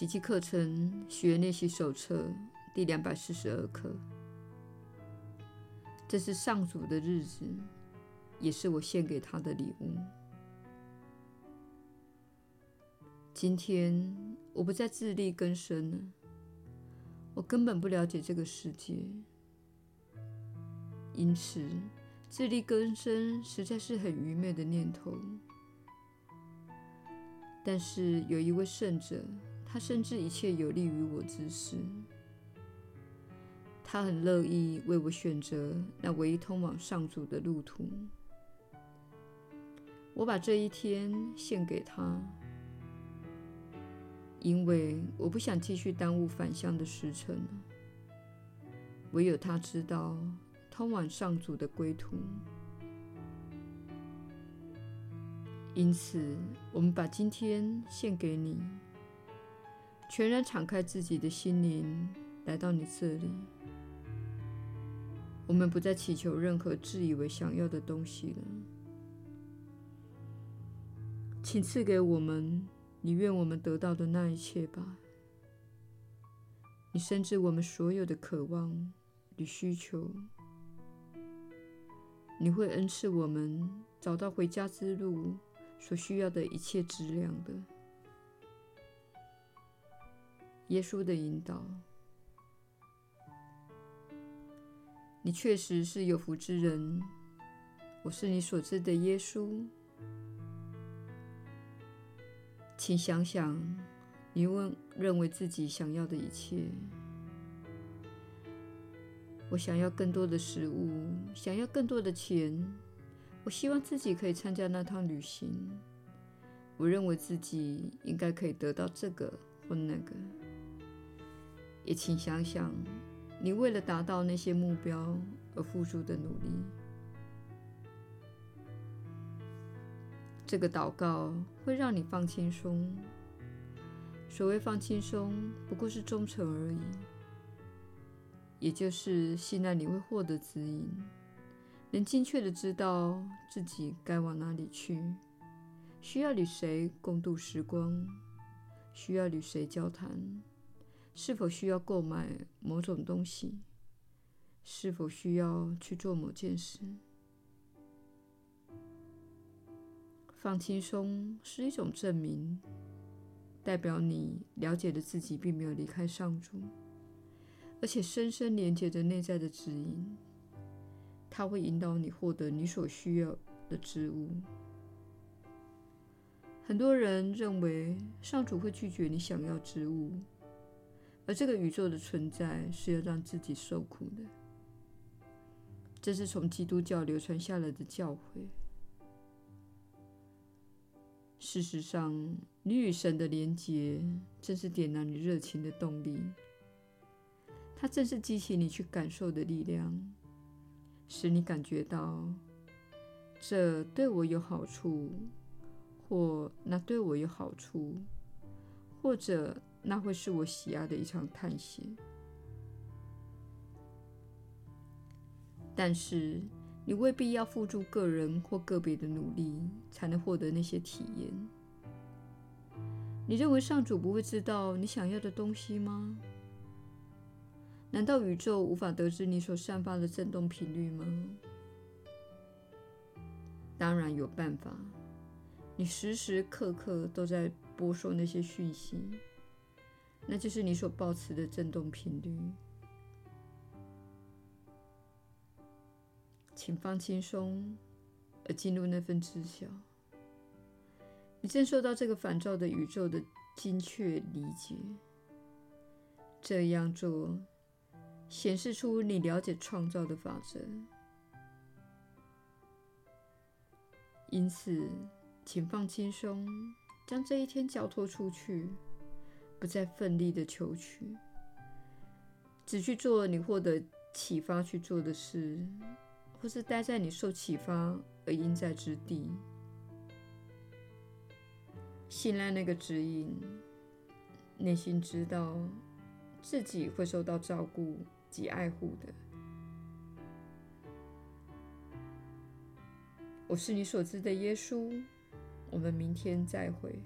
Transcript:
奇迹课程学练习手册第两百四十二课。这是上主的日子，也是我献给他的礼物。今天我不再自力更生了，我根本不了解这个世界，因此自力更生实在是很愚昧的念头。但是有一位圣者，他深知一切有利于我之事，他很乐意为我选择那唯一通往上主的路途。我把这一天献给他，因为我不想继续耽误返乡的时辰。唯有他知道通往上主的归途。因此，我们把今天献给你，全然敞开自己的心灵，来到你这里。我们不再祈求任何自以为想要的东西了，请赐给我们你愿我们得到的那一切吧。你深知我们所有的渴望与需求，你会恩赐我们找到回家之路。所需要的一切质量的，耶稣的引导，你确实是有福之人。我是你所知的耶稣，请想想，你问认为自己想要的一切。我想要更多的食物，想要更多的钱。我希望自己可以参加那趟旅行。我认为自己应该可以得到这个或那个。也请想想，你为了达到那些目标而付出的努力。这个祷告会让你放轻松。所谓放轻松，不过是忠诚而已，也就是信赖你会获得指引。能精确地知道自己该往哪里去，需要与谁共度时光，需要与谁交谈，是否需要购买某种东西，是否需要去做某件事。放轻松是一种证明，代表你了解的自己并没有离开上主，而且深深连接着内在的指引。它会引导你获得你所需要的事物。很多人认为上主会拒绝你想要之物，而这个宇宙的存在是要让自己受苦的。这是从基督教流传下来的教诲。事实上，你与神的连结正是点燃你热情的动力，它正是激起你去感受的力量。使你感觉到这对我有好处，或那对我有好处，或者那会是我喜爱的一场探险。但是你未必要付诸个人或个别的努力才能获得那些体验。你认为上主不会知道你想要的东西吗？难道宇宙无法得知你所散发的振动频率吗？当然有办法，你时时刻刻都在播送那些讯息，那就是你所保持的振动频率。请放轻松，而进入那份知晓。你正受到这个反照的宇宙的精确理解。这样做。显示出你了解创造的法则，因此，请放轻松，将这一天交托出去，不再奋力的求取，只去做你获得启发去做的事，或是待在你受启发而应在之地，信赖那个指引，内心知道自己会受到照顾。及爱护的，我是你所知的耶稣。我们明天再会。